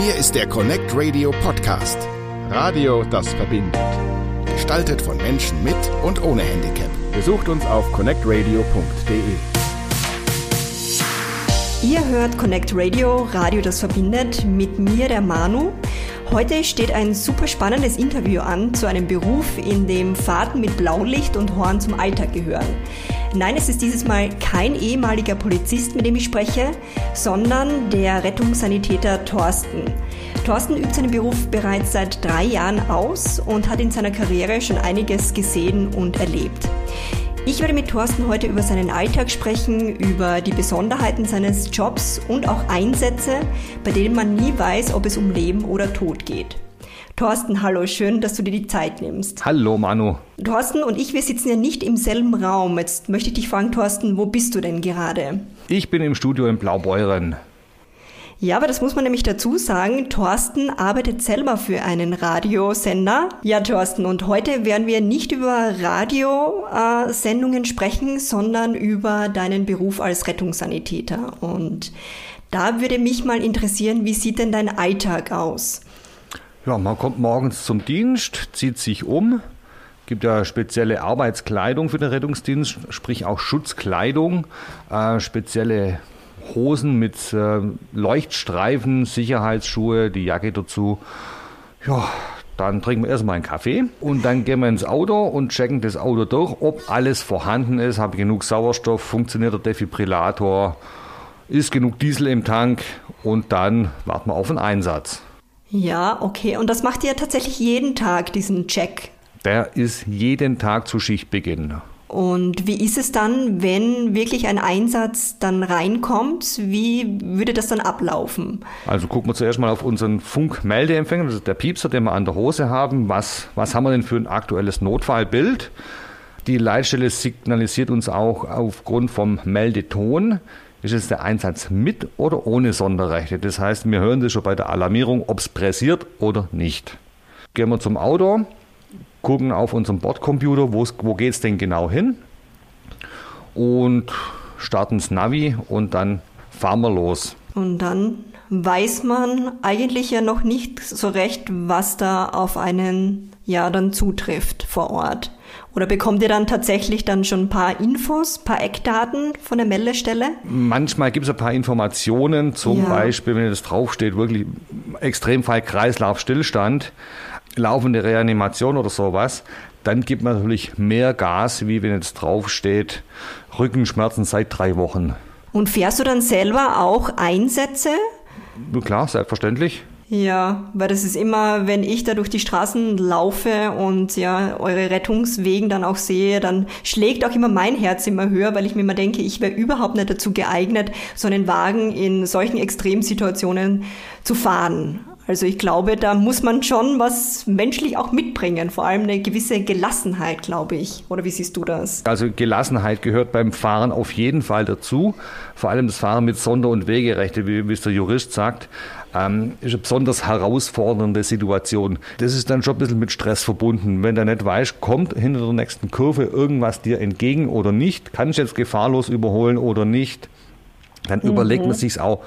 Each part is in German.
Hier ist der Connect Radio Podcast. Radio, das verbindet. Gestaltet von Menschen mit und ohne Handicap. Besucht uns auf connectradio.de. Ihr hört Connect Radio, Radio, das verbindet, mit mir, der Manu. Heute steht ein super spannendes Interview an zu einem Beruf, in dem Fahrten mit Blaulicht und Horn zum Alltag gehören. Nein, es ist dieses Mal kein ehemaliger Polizist, mit dem ich spreche, sondern der Rettungssanitäter Thorsten. Thorsten übt seinen Beruf bereits seit drei Jahren aus und hat in seiner Karriere schon einiges gesehen und erlebt. Ich werde mit Thorsten heute über seinen Alltag sprechen, über die Besonderheiten seines Jobs und auch Einsätze, bei denen man nie weiß, ob es um Leben oder Tod geht. Thorsten, hallo, schön, dass du dir die Zeit nimmst. Hallo, Manu. Thorsten und ich, wir sitzen ja nicht im selben Raum. Jetzt möchte ich dich fragen, Thorsten, wo bist du denn gerade? Ich bin im Studio in Blaubeuren. Ja, aber das muss man nämlich dazu sagen. Thorsten arbeitet selber für einen Radiosender. Ja, Thorsten, und heute werden wir nicht über Radiosendungen sprechen, sondern über deinen Beruf als Rettungssanitäter. Und da würde mich mal interessieren, wie sieht denn dein Alltag aus? Ja, man kommt morgens zum Dienst, zieht sich um, gibt ja spezielle Arbeitskleidung für den Rettungsdienst, sprich auch Schutzkleidung, äh, spezielle Hosen mit äh, Leuchtstreifen, Sicherheitsschuhe, die Jacke dazu. Ja, dann trinken wir erstmal einen Kaffee und dann gehen wir ins Auto und checken das Auto durch, ob alles vorhanden ist, habe genug Sauerstoff, funktioniert der Defibrillator, ist genug Diesel im Tank und dann warten wir auf den Einsatz. Ja, okay. Und das macht ihr tatsächlich jeden Tag, diesen Check? Der ist jeden Tag zu Schichtbeginn. Und wie ist es dann, wenn wirklich ein Einsatz dann reinkommt? Wie würde das dann ablaufen? Also gucken wir zuerst mal auf unseren Funkmeldeempfänger, das ist der Piepser, den wir an der Hose haben. Was, was haben wir denn für ein aktuelles Notfallbild? Die Leitstelle signalisiert uns auch aufgrund vom Meldeton, ist es der Einsatz mit oder ohne Sonderrechte. Das heißt, wir hören das schon bei der Alarmierung, ob es pressiert oder nicht. Gehen wir zum Auto, gucken auf unserem Bordcomputer, wo geht es denn genau hin und starten das Navi und dann fahren wir los. Und dann weiß man eigentlich ja noch nicht so recht, was da auf einen ja dann zutrifft vor Ort. Oder bekommt ihr dann tatsächlich dann schon ein paar Infos, ein paar Eckdaten von der Meldestelle? Manchmal gibt es ein paar Informationen, zum ja. Beispiel, wenn das draufsteht, wirklich Extremfall Kreislaufstillstand, laufende Reanimation oder sowas. Dann gibt man natürlich mehr Gas, wie wenn jetzt draufsteht, Rückenschmerzen seit drei Wochen. Und fährst du dann selber auch Einsätze? Klar, selbstverständlich. Ja, weil das ist immer, wenn ich da durch die Straßen laufe und ja eure Rettungswegen dann auch sehe, dann schlägt auch immer mein Herz immer höher, weil ich mir immer denke, ich wäre überhaupt nicht dazu geeignet, so einen Wagen in solchen Extremsituationen zu fahren. Also ich glaube, da muss man schon was menschlich auch mitbringen, vor allem eine gewisse Gelassenheit, glaube ich. Oder wie siehst du das? Also Gelassenheit gehört beim Fahren auf jeden Fall dazu. Vor allem das Fahren mit Sonder- und Wegerechte, wie, es der Jurist sagt, ähm, ist eine besonders herausfordernde Situation. Das ist dann schon ein bisschen mit Stress verbunden. Wenn du nicht weißt, kommt hinter der nächsten Kurve irgendwas dir entgegen oder nicht, kann ich jetzt gefahrlos überholen oder nicht, dann mhm. überlegt man sich auch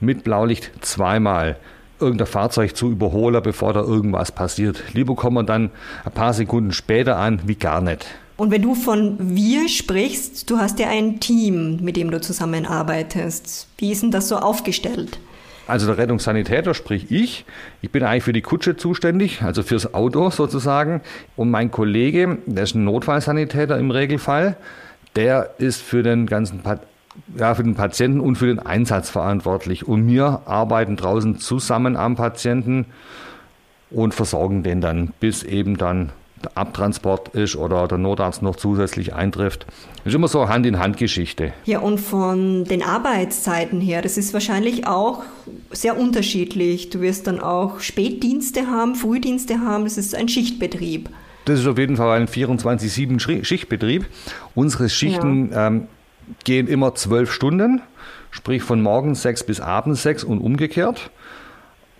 mit Blaulicht zweimal irgendein Fahrzeug zu überholen, bevor da irgendwas passiert. Lieber kommen wir dann ein paar Sekunden später an, wie gar nicht. Und wenn du von wir sprichst, du hast ja ein Team, mit dem du zusammenarbeitest. Wie ist denn das so aufgestellt? Also der Rettungssanitäter, sprich ich. Ich bin eigentlich für die Kutsche zuständig, also fürs Auto sozusagen. Und mein Kollege, der ist ein Notfallsanitäter im Regelfall, der ist für den ganzen ja, für den Patienten und für den Einsatz verantwortlich. Und wir arbeiten draußen zusammen am Patienten und versorgen den dann, bis eben dann der Abtransport ist oder der Notarzt noch zusätzlich eintrifft. Das ist immer so Hand-in-Hand-Geschichte. Ja, und von den Arbeitszeiten her, das ist wahrscheinlich auch sehr unterschiedlich. Du wirst dann auch Spätdienste haben, Frühdienste haben, das ist ein Schichtbetrieb. Das ist auf jeden Fall ein 24-7-Schichtbetrieb. Unsere Schichten ja. ähm, gehen immer zwölf Stunden, sprich von morgens sechs bis abends sechs und umgekehrt.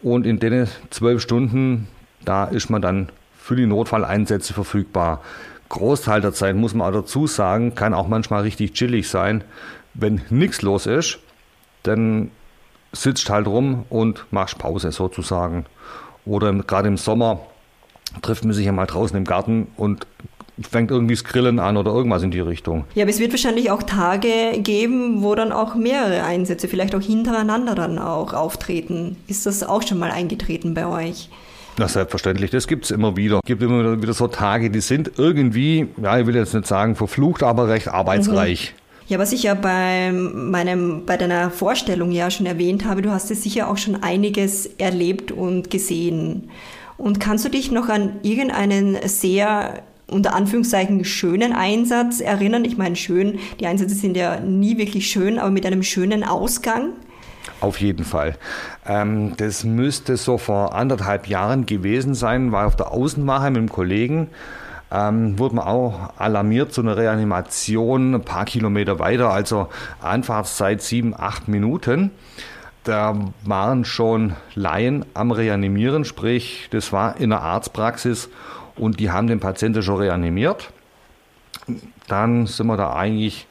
Und in den zwölf Stunden, da ist man dann für die Notfalleinsätze verfügbar. Großteil der Zeit, muss man auch dazu sagen, kann auch manchmal richtig chillig sein. Wenn nichts los ist, dann sitzt halt rum und machst Pause sozusagen. Oder gerade im Sommer trifft man sich ja mal draußen im Garten und fängt irgendwie das Grillen an oder irgendwas in die Richtung. Ja, aber es wird wahrscheinlich auch Tage geben, wo dann auch mehrere Einsätze, vielleicht auch hintereinander dann auch auftreten. Ist das auch schon mal eingetreten bei euch? Na, selbstverständlich, das gibt es immer wieder. Es gibt immer wieder so Tage, die sind irgendwie, ja, ich will jetzt nicht sagen verflucht, aber recht arbeitsreich. Mhm. Ja, was ich ja bei meinem, bei deiner Vorstellung ja schon erwähnt habe, du hast ja sicher auch schon einiges erlebt und gesehen. Und kannst du dich noch an irgendeinen sehr unter Anführungszeichen schönen Einsatz erinnern? Ich meine, schön, die Einsätze sind ja nie wirklich schön, aber mit einem schönen Ausgang? Auf jeden Fall. Ähm, das müsste so vor anderthalb Jahren gewesen sein, war auf der Außenwache mit einem Kollegen. Ähm, wurde man auch alarmiert zu einer Reanimation ein paar Kilometer weiter, also Anfahrtszeit sieben, acht Minuten. Da waren schon Laien am Reanimieren, sprich, das war in der Arztpraxis und die haben den Patienten schon reanimiert. Dann sind wir da eigentlich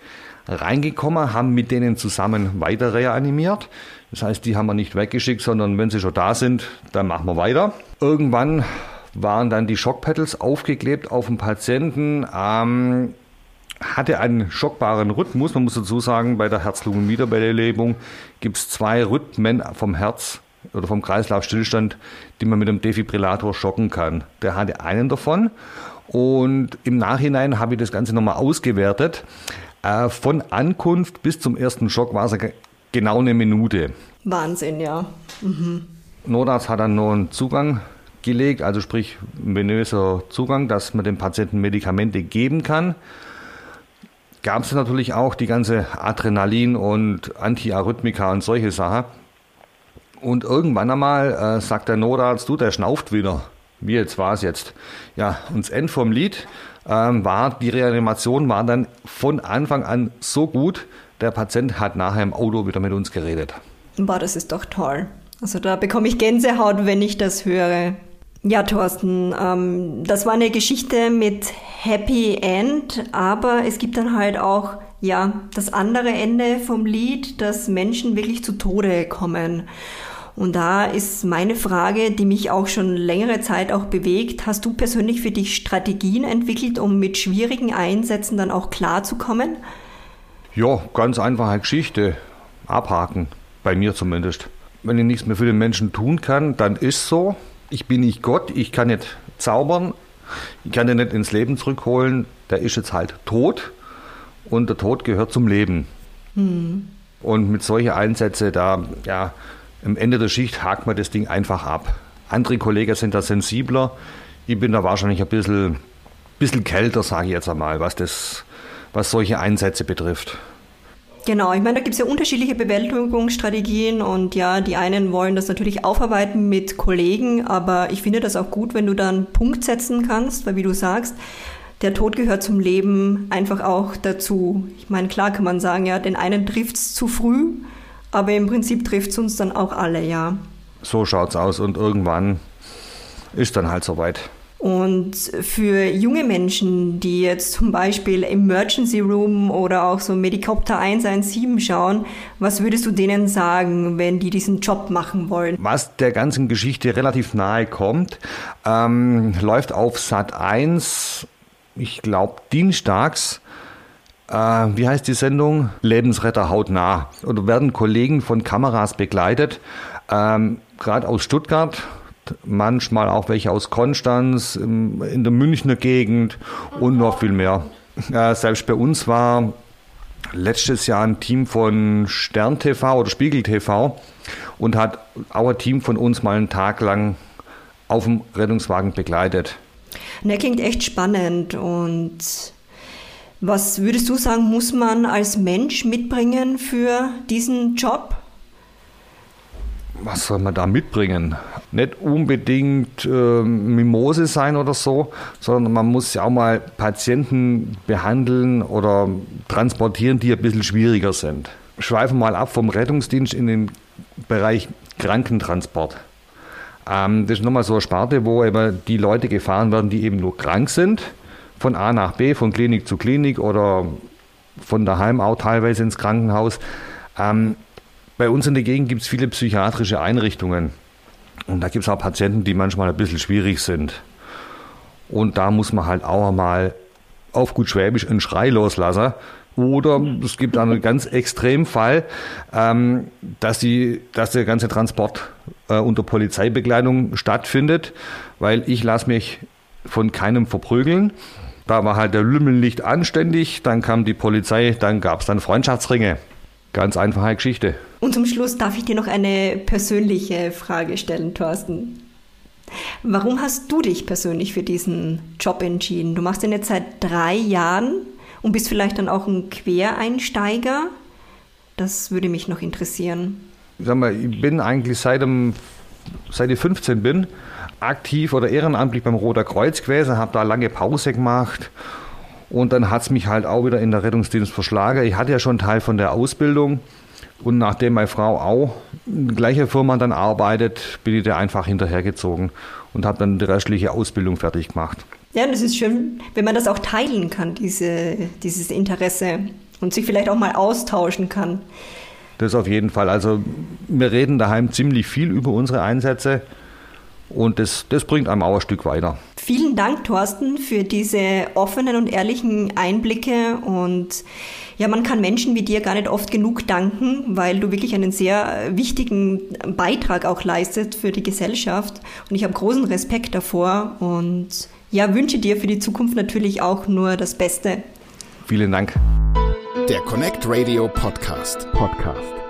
reingekommen, haben mit denen zusammen weiter reanimiert. Das heißt, die haben wir nicht weggeschickt, sondern wenn sie schon da sind, dann machen wir weiter. Irgendwann waren dann die Schockpedals aufgeklebt auf dem Patienten. Ähm, hatte einen schockbaren Rhythmus. Man muss dazu sagen, bei der Herz-Lungen-Wiederbelebung gibt es zwei Rhythmen vom Herz oder vom Kreislaufstillstand, die man mit dem Defibrillator schocken kann. Der hatte einen davon und im Nachhinein habe ich das Ganze nochmal ausgewertet. Äh, von Ankunft bis zum ersten Schock war es genau eine Minute. Wahnsinn, ja. Mhm. Notarzt hat dann noch einen Zugang gelegt, also sprich venöser Zugang, dass man dem Patienten Medikamente geben kann. Gab es natürlich auch die ganze Adrenalin und Antiarrhythmika und solche Sachen. Und irgendwann einmal äh, sagt der Notarzt, du, der schnauft wieder. Wie jetzt war es jetzt? Ja, und das Ende vom Lied ähm, war, die Reanimation war dann von Anfang an so gut, der Patient hat nachher im Auto wieder mit uns geredet. Boah, das ist doch toll. Also da bekomme ich Gänsehaut, wenn ich das höre. Ja, Thorsten, ähm, das war eine Geschichte mit Happy End, aber es gibt dann halt auch ja das andere Ende vom Lied, dass Menschen wirklich zu Tode kommen. Und da ist meine Frage, die mich auch schon längere Zeit auch bewegt. Hast du persönlich für dich Strategien entwickelt, um mit schwierigen Einsätzen dann auch klarzukommen? Ja, ganz einfache Geschichte. Abhaken. Bei mir zumindest. Wenn ich nichts mehr für den Menschen tun kann, dann ist so. Ich bin nicht Gott, ich kann nicht zaubern, ich kann den nicht ins Leben zurückholen. Der ist jetzt halt tot und der Tod gehört zum Leben. Hm. Und mit solchen Einsätzen, da, ja, am Ende der Schicht hakt man das Ding einfach ab. Andere Kollegen sind da sensibler. Ich bin da wahrscheinlich ein bisschen, bisschen kälter, sage ich jetzt einmal, was, das, was solche Einsätze betrifft. Genau, ich meine, da gibt es ja unterschiedliche Bewältigungsstrategien und ja, die einen wollen das natürlich aufarbeiten mit Kollegen, aber ich finde das auch gut, wenn du dann Punkt setzen kannst, weil wie du sagst, der Tod gehört zum Leben einfach auch dazu. Ich meine, klar kann man sagen, ja, den einen trifft es zu früh, aber im Prinzip trifft es uns dann auch alle, ja. So schaut's aus und irgendwann ist dann halt soweit. Und für junge Menschen, die jetzt zum Beispiel Emergency Room oder auch so Medikopter 117 schauen, was würdest du denen sagen, wenn die diesen Job machen wollen? Was der ganzen Geschichte relativ nahe kommt, ähm, läuft auf Sat 1, ich glaube, dienstags äh, wie heißt die Sendung? Lebensretter hautnah. Oder werden Kollegen von Kameras begleitet, ähm, gerade aus Stuttgart, manchmal auch welche aus Konstanz, in der Münchner Gegend und noch viel mehr. Äh, selbst bei uns war letztes Jahr ein Team von Stern TV oder Spiegel TV und hat ein Team von uns mal einen Tag lang auf dem Rettungswagen begleitet. Der klingt echt spannend und was würdest du sagen, muss man als Mensch mitbringen für diesen Job? Was soll man da mitbringen? Nicht unbedingt äh, Mimose sein oder so, sondern man muss ja auch mal Patienten behandeln oder transportieren, die ein bisschen schwieriger sind. Schweifen mal ab vom Rettungsdienst in den Bereich Krankentransport. Ähm, das ist nochmal so eine Sparte, wo eben die Leute gefahren werden, die eben nur krank sind von A nach B, von Klinik zu Klinik oder von daheim auch teilweise ins Krankenhaus. Ähm, Bei uns in der Gegend gibt es viele psychiatrische Einrichtungen. Und da gibt es auch Patienten, die manchmal ein bisschen schwierig sind. Und da muss man halt auch mal auf gut Schwäbisch einen Schrei loslassen. Oder es gibt einen ganz extremen Fall, ähm, dass, die, dass der ganze Transport äh, unter Polizeibegleitung stattfindet, weil ich lasse mich von keinem verprügeln. Da war halt der Lümmel nicht anständig, dann kam die Polizei, dann gab es dann Freundschaftsringe. Ganz einfache Geschichte. Und zum Schluss darf ich dir noch eine persönliche Frage stellen, Thorsten. Warum hast du dich persönlich für diesen Job entschieden? Du machst den jetzt seit drei Jahren und bist vielleicht dann auch ein Quereinsteiger. Das würde mich noch interessieren. Sag mal, ich bin eigentlich seit, dem, seit ich 15 bin aktiv oder ehrenamtlich beim Roter Kreuz gewesen, habe da lange Pause gemacht und dann hat es mich halt auch wieder in der Rettungsdienst verschlagen. Ich hatte ja schon einen Teil von der Ausbildung und nachdem meine Frau auch in der gleichen Firma dann arbeitet, bin ich da einfach hinterhergezogen und habe dann die restliche Ausbildung fertig gemacht. Ja, und es ist schön, wenn man das auch teilen kann, diese, dieses Interesse und sich vielleicht auch mal austauschen kann. Das auf jeden Fall. Also wir reden daheim ziemlich viel über unsere Einsätze. Und das, das bringt einem auch ein Stück weiter. Vielen Dank, Thorsten, für diese offenen und ehrlichen Einblicke. Und ja, man kann Menschen wie dir gar nicht oft genug danken, weil du wirklich einen sehr wichtigen Beitrag auch leistest für die Gesellschaft. Und ich habe großen Respekt davor und ja, wünsche dir für die Zukunft natürlich auch nur das Beste. Vielen Dank. Der Connect Radio Podcast. Podcast.